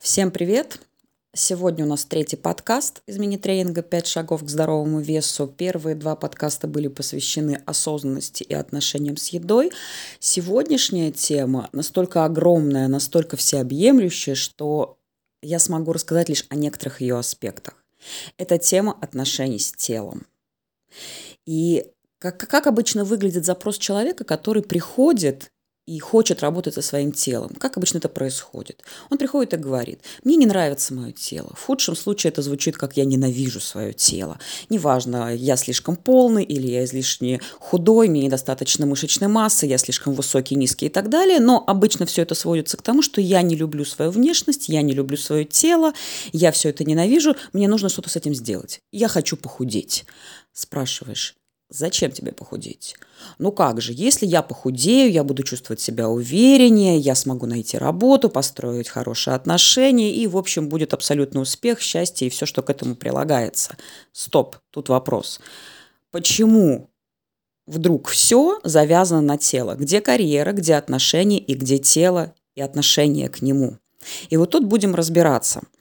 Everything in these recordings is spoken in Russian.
Всем привет! Сегодня у нас третий подкаст из мини-тренинга «Пять шагов к здоровому весу». Первые два подкаста были посвящены осознанности и отношениям с едой. Сегодняшняя тема настолько огромная, настолько всеобъемлющая, что я смогу рассказать лишь о некоторых ее аспектах. Это тема отношений с телом. И как, как обычно выглядит запрос человека, который приходит и хочет работать со своим телом. Как обычно это происходит? Он приходит и говорит, мне не нравится мое тело. В худшем случае это звучит, как я ненавижу свое тело. Неважно, я слишком полный или я излишне худой, мне недостаточно мышечной массы, я слишком высокий, низкий и так далее. Но обычно все это сводится к тому, что я не люблю свою внешность, я не люблю свое тело, я все это ненавижу, мне нужно что-то с этим сделать. Я хочу похудеть. Спрашиваешь, Зачем тебе похудеть? Ну как же, если я похудею, я буду чувствовать себя увереннее, я смогу найти работу, построить хорошие отношения, и, в общем, будет абсолютный успех, счастье и все, что к этому прилагается. Стоп, тут вопрос. Почему вдруг все завязано на тело? Где карьера, где отношения и где тело и отношение к нему? И вот тут будем разбираться –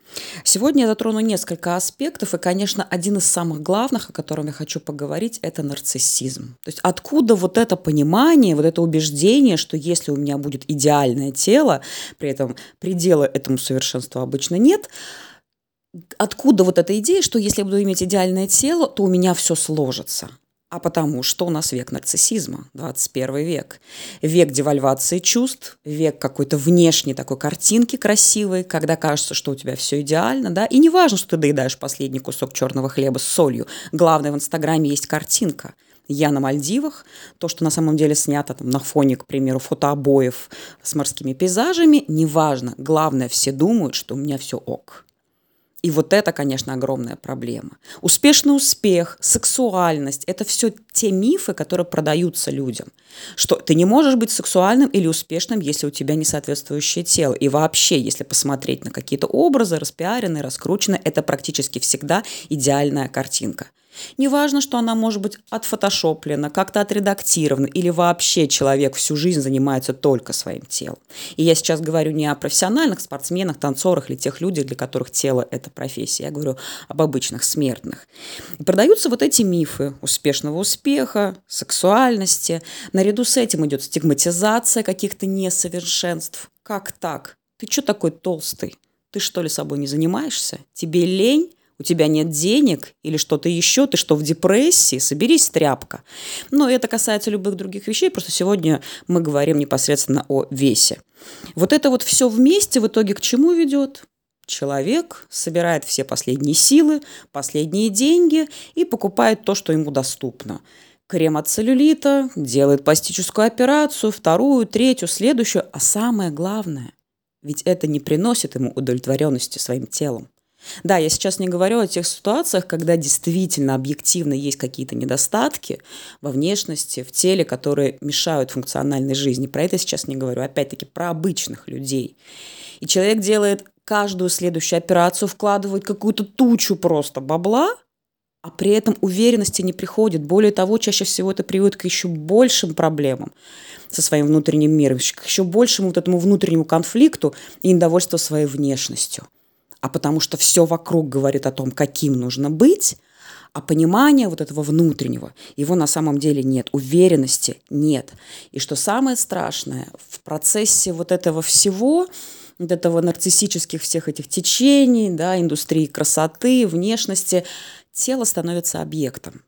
Сегодня я затрону несколько аспектов, и, конечно, один из самых главных, о котором я хочу поговорить, это нарциссизм. То есть откуда вот это понимание, вот это убеждение, что если у меня будет идеальное тело, при этом предела этому совершенству обычно нет, откуда вот эта идея, что если я буду иметь идеальное тело, то у меня все сложится – а потому что у нас век нарциссизма, 21 век. Век девальвации чувств, век какой-то внешней такой картинки красивой, когда кажется, что у тебя все идеально, да, и не важно, что ты доедаешь последний кусок черного хлеба с солью. Главное, в Инстаграме есть картинка. Я на Мальдивах, то, что на самом деле снято там, на фоне, к примеру, фотообоев с морскими пейзажами, неважно. Главное, все думают, что у меня все ок. И вот это, конечно, огромная проблема. Успешный успех, сексуальность – это все те мифы, которые продаются людям. Что ты не можешь быть сексуальным или успешным, если у тебя не соответствующее тело. И вообще, если посмотреть на какие-то образы, распиаренные, раскрученные, это практически всегда идеальная картинка. Неважно, что она может быть отфотошоплена, как-то отредактирована, или вообще человек всю жизнь занимается только своим телом. И я сейчас говорю не о профессиональных спортсменах, танцорах или тех людях, для которых тело – это профессия. Я говорю об обычных смертных. И продаются вот эти мифы успешного успеха, сексуальности. Наряду с этим идет стигматизация каких-то несовершенств. Как так? Ты что такой толстый? Ты что ли собой не занимаешься? Тебе лень? У тебя нет денег или что-то еще, ты что, в депрессии, соберись, тряпка. Но это касается любых других вещей, просто сегодня мы говорим непосредственно о весе. Вот это вот все вместе в итоге к чему ведет? Человек собирает все последние силы, последние деньги и покупает то, что ему доступно крем от целлюлита, делает пластическую операцию, вторую, третью, следующую. А самое главное, ведь это не приносит ему удовлетворенности своим телом. Да, я сейчас не говорю о тех ситуациях, когда действительно объективно есть какие-то недостатки во внешности, в теле, которые мешают функциональной жизни. Про это сейчас не говорю. Опять-таки про обычных людей. И человек делает каждую следующую операцию, вкладывает какую-то тучу просто бабла, а при этом уверенности не приходит. Более того, чаще всего это приводит к еще большим проблемам со своим внутренним миром, к еще большему вот этому внутреннему конфликту и недовольству своей внешностью – а потому что все вокруг говорит о том, каким нужно быть, а понимания вот этого внутреннего, его на самом деле нет, уверенности нет. И что самое страшное, в процессе вот этого всего, вот этого нарциссических всех этих течений, да, индустрии красоты, внешности, тело становится объектом.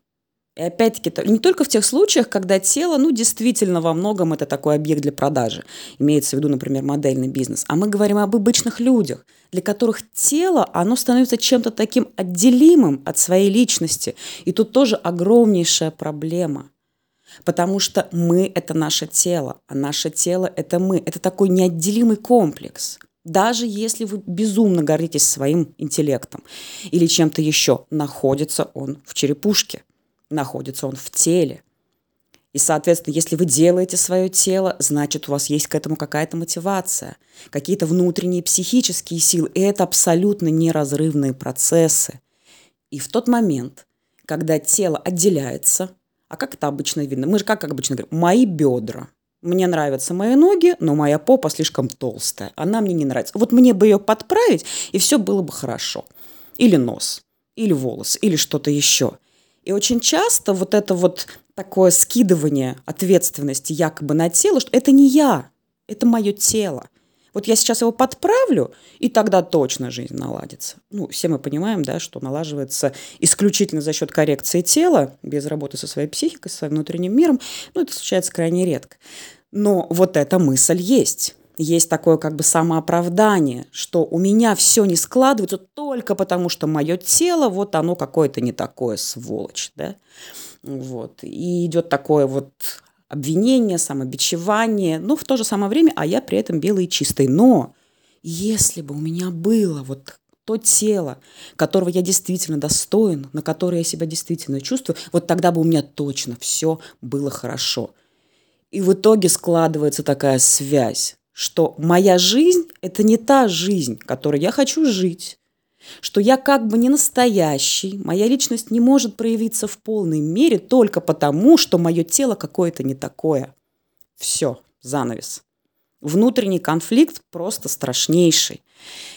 И опять-таки, не только в тех случаях, когда тело, ну, действительно во многом это такой объект для продажи. Имеется в виду, например, модельный бизнес. А мы говорим об обычных людях, для которых тело, оно становится чем-то таким отделимым от своей личности. И тут тоже огромнейшая проблема. Потому что мы – это наше тело, а наше тело – это мы. Это такой неотделимый комплекс. Даже если вы безумно гордитесь своим интеллектом или чем-то еще, находится он в черепушке – находится он в теле. И, соответственно, если вы делаете свое тело, значит, у вас есть к этому какая-то мотивация, какие-то внутренние психические силы. И это абсолютно неразрывные процессы. И в тот момент, когда тело отделяется, а как это обычно видно? Мы же как обычно говорим, мои бедра. Мне нравятся мои ноги, но моя попа слишком толстая. Она мне не нравится. Вот мне бы ее подправить, и все было бы хорошо. Или нос, или волос, или что-то еще. И очень часто вот это вот такое скидывание ответственности якобы на тело, что это не я, это мое тело. Вот я сейчас его подправлю, и тогда точно жизнь наладится. Ну, все мы понимаем, да, что налаживается исключительно за счет коррекции тела, без работы со своей психикой, со своим внутренним миром. Ну, это случается крайне редко. Но вот эта мысль есть. Есть такое как бы самооправдание, что у меня все не складывается только потому, что мое тело, вот оно какое-то не такое, сволочь, да. Вот. И идет такое вот обвинение, самобичевание, но в то же самое время, а я при этом белый и чистый. Но если бы у меня было вот то тело, которого я действительно достоин, на которое я себя действительно чувствую, вот тогда бы у меня точно все было хорошо. И в итоге складывается такая связь, что моя жизнь – это не та жизнь, которой я хочу жить, что я как бы не настоящий, моя личность не может проявиться в полной мере только потому, что мое тело какое-то не такое. Все, занавес. Внутренний конфликт просто страшнейший.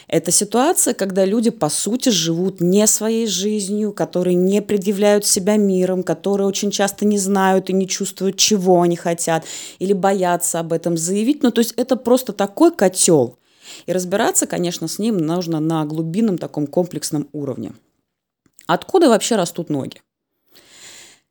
Это ситуация, когда люди, по сути, живут не своей жизнью, которые не предъявляют себя миром, которые очень часто не знают и не чувствуют, чего они хотят, или боятся об этом заявить. Ну, то есть это просто такой котел – и разбираться, конечно, с ним нужно на глубинном таком комплексном уровне. Откуда вообще растут ноги?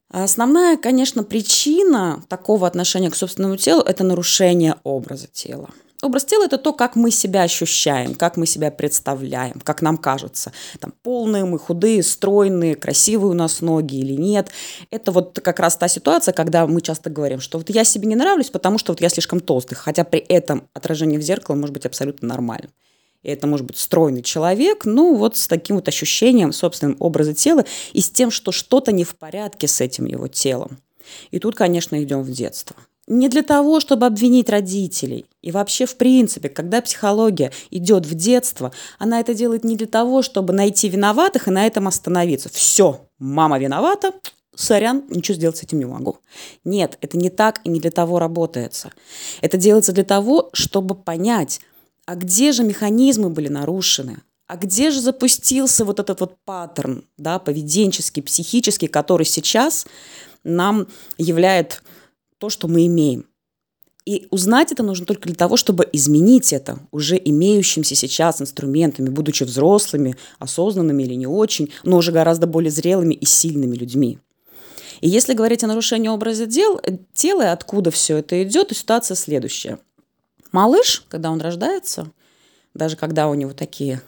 Основная, конечно, причина такого отношения к собственному телу – это нарушение образа тела – Образ тела – это то, как мы себя ощущаем, как мы себя представляем, как нам кажется. Там, полные мы, худые, стройные, красивые у нас ноги или нет. Это вот как раз та ситуация, когда мы часто говорим, что вот я себе не нравлюсь, потому что вот я слишком толстый, хотя при этом отражение в зеркало может быть абсолютно нормальным. И это может быть стройный человек, ну вот с таким вот ощущением собственного образа тела и с тем, что что-то не в порядке с этим его телом. И тут, конечно, идем в детство не для того, чтобы обвинить родителей. И вообще, в принципе, когда психология идет в детство, она это делает не для того, чтобы найти виноватых и на этом остановиться. Все, мама виновата, сорян, ничего сделать с этим не могу. Нет, это не так и не для того работается. Это делается для того, чтобы понять, а где же механизмы были нарушены, а где же запустился вот этот вот паттерн, да, поведенческий, психический, который сейчас нам является то, что мы имеем. И узнать это нужно только для того, чтобы изменить это уже имеющимися сейчас инструментами, будучи взрослыми, осознанными или не очень, но уже гораздо более зрелыми и сильными людьми. И если говорить о нарушении образа дел, тела и откуда все это идет, то ситуация следующая. Малыш, когда он рождается, даже когда у него такие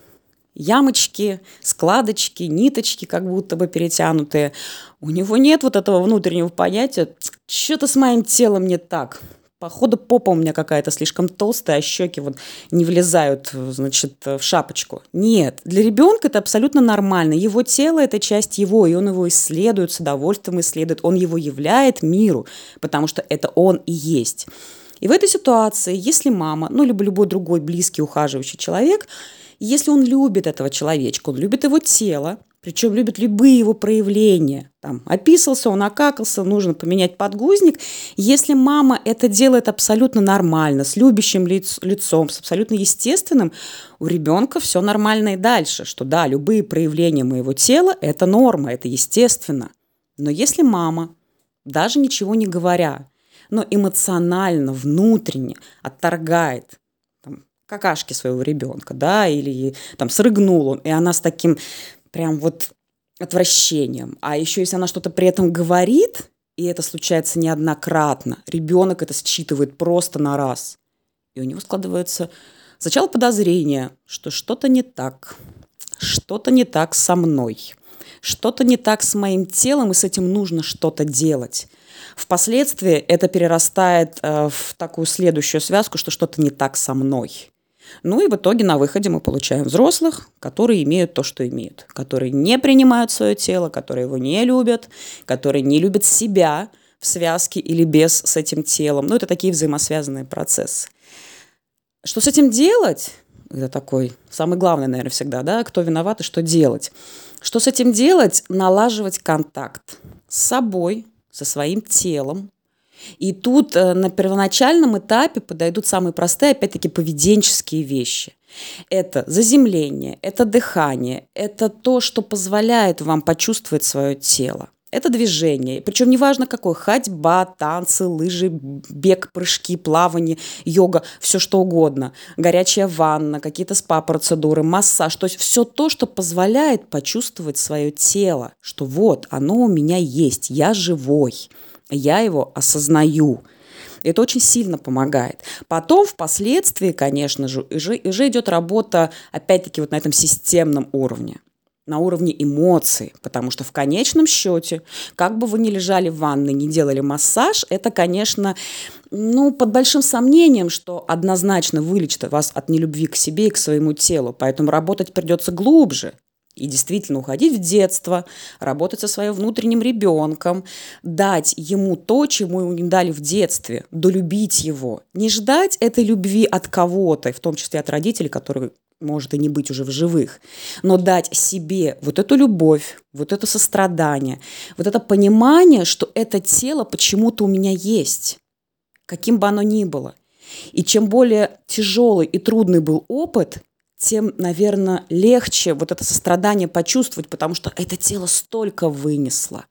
ямочки, складочки, ниточки как будто бы перетянутые. У него нет вот этого внутреннего понятия, что-то с моим телом не так. Походу, попа у меня какая-то слишком толстая, а щеки вот не влезают, значит, в шапочку. Нет, для ребенка это абсолютно нормально. Его тело – это часть его, и он его исследует, с удовольствием исследует. Он его являет миру, потому что это он и есть. И в этой ситуации, если мама, ну, либо любой другой близкий, ухаживающий человек – если он любит этого человечка, он любит его тело, причем любит любые его проявления. Там, описался он, окакался, нужно поменять подгузник. Если мама это делает абсолютно нормально, с любящим лиц, лицом, с абсолютно естественным, у ребенка все нормально и дальше, что да, любые проявления моего тела – это норма, это естественно. Но если мама, даже ничего не говоря, но эмоционально, внутренне отторгает какашки своего ребенка, да, или там срыгнул он, и она с таким прям вот отвращением. А еще если она что-то при этом говорит, и это случается неоднократно, ребенок это считывает просто на раз. И у него складывается сначала подозрение, что что-то не так, что-то не так со мной, что-то не так с моим телом, и с этим нужно что-то делать. Впоследствии это перерастает э, в такую следующую связку, что что-то не так со мной. Ну и в итоге на выходе мы получаем взрослых, которые имеют то, что имеют, которые не принимают свое тело, которые его не любят, которые не любят себя в связке или без с этим телом. Ну, это такие взаимосвязанные процессы. Что с этим делать? Это такой самый главный, наверное, всегда, да, кто виноват и что делать. Что с этим делать? Налаживать контакт с собой, со своим телом, И тут э, на первоначальном этапе подойдут самые простые, опять-таки, поведенческие вещи. Это заземление, это дыхание, это то, что позволяет вам почувствовать свое тело. Это движение, причем неважно какое, ходьба, танцы, лыжи, бег, прыжки, плавание, йога, все что угодно, горячая ванна, какие-то спа-процедуры, массаж, то есть все то, что позволяет почувствовать свое тело, что вот оно у меня есть, я живой, я его осознаю. Это очень сильно помогает. Потом, впоследствии, конечно же, уже, уже идет работа, опять-таки, вот на этом системном уровне на уровне эмоций, потому что в конечном счете, как бы вы ни лежали в ванной, не делали массаж, это, конечно, ну, под большим сомнением, что однозначно вылечит вас от нелюбви к себе и к своему телу. Поэтому работать придется глубже, и действительно уходить в детство, работать со своим внутренним ребенком, дать ему то, чему ему не дали в детстве, долюбить его. Не ждать этой любви от кого-то, в том числе от родителей, которые может и не быть уже в живых, но дать себе вот эту любовь, вот это сострадание, вот это понимание, что это тело почему-то у меня есть, каким бы оно ни было. И чем более тяжелый и трудный был опыт, тем, наверное, легче вот это сострадание почувствовать, потому что это тело столько вынесло.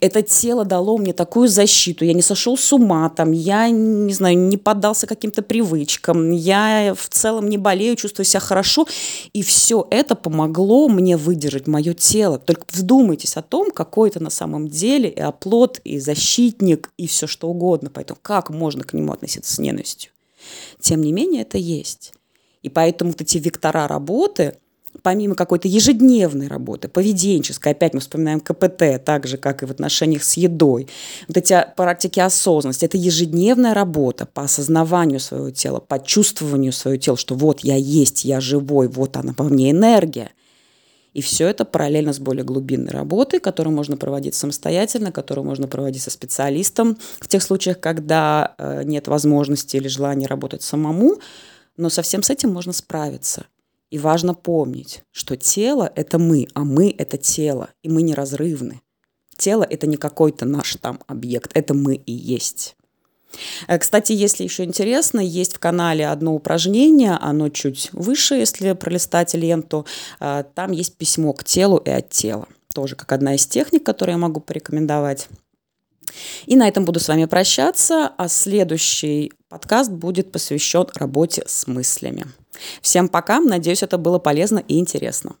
Это тело дало мне такую защиту. Я не сошел с ума, там, я, не знаю, не поддался каким-то привычкам, я в целом не болею, чувствую себя хорошо. И все это помогло мне выдержать мое тело. Только вдумайтесь о том, какой это на самом деле и оплот, и защитник, и все что угодно. Поэтому как можно к нему относиться с ненавистью? Тем не менее, это есть. И поэтому вот эти вектора работы, помимо какой-то ежедневной работы, поведенческой, опять мы вспоминаем КПТ, так же, как и в отношениях с едой, вот эти практики осознанности, это ежедневная работа по осознаванию своего тела, по чувствованию своего тела, что вот я есть, я живой, вот она во мне энергия. И все это параллельно с более глубинной работой, которую можно проводить самостоятельно, которую можно проводить со специалистом в тех случаях, когда э, нет возможности или желания работать самому, но совсем с этим можно справиться. И важно помнить, что тело – это мы, а мы – это тело, и мы неразрывны. Тело – это не какой-то наш там объект, это мы и есть. Э, кстати, если еще интересно, есть в канале одно упражнение, оно чуть выше, если пролистать ленту. Э, там есть письмо к телу и от тела. Тоже как одна из техник, которую я могу порекомендовать. И на этом буду с вами прощаться, а следующий подкаст будет посвящен работе с мыслями. Всем пока, надеюсь, это было полезно и интересно.